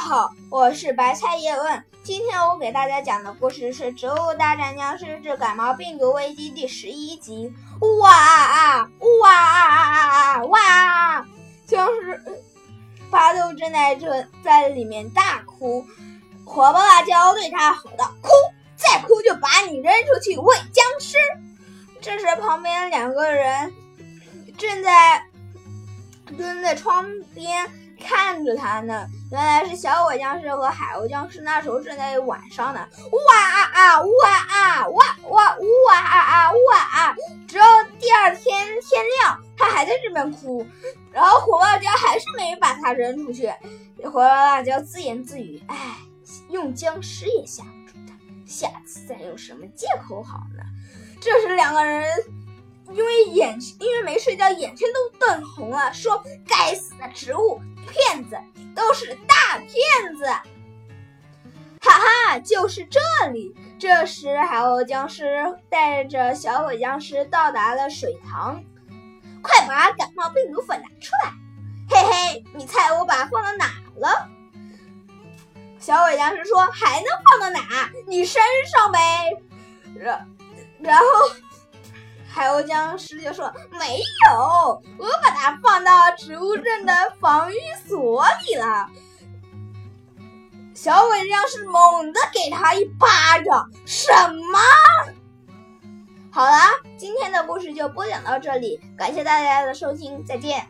好，我是白菜叶问。今天我给大家讲的故事是《植物大战僵尸之感冒病毒危机》第十一集。哇啊啊哇啊啊啊啊哇！僵尸巴豆正在这在里面大哭，火爆辣椒对他吼道：“哭，再哭就把你扔出去喂僵尸！”这时旁边两个人正在蹲在窗边。着他呢，原来是小鬼僵尸和海鸥僵尸。那时候正在晚上呢，呜哇啊啊，呜哇啊，哇哇呜哇啊啊，呜哇啊！直到第二天天亮，他还在这边哭。然后火爆辣椒还是没把他扔出去。火爆辣椒自言自语：“哎，用僵尸也吓不住他，下次再用什么借口好呢？”这时两个人。因为眼，因为没睡觉，眼圈都瞪红了，说：“该死的植物骗子，都是大骗子！”哈哈，就是这里。这时，海鸥僵尸带着小鬼僵尸到达了水塘，快把感冒病毒粉拿出来！嘿嘿，你猜我把它放到哪了？小鬼僵尸说：“还能放到哪？你身上呗。”然，然后。海鸥僵尸就说：“没有，我把它放到植物镇的防御所里了。”小鬼僵尸猛地给他一巴掌：“什么？”好啦，今天的故事就播讲到这里，感谢大家的收听，再见。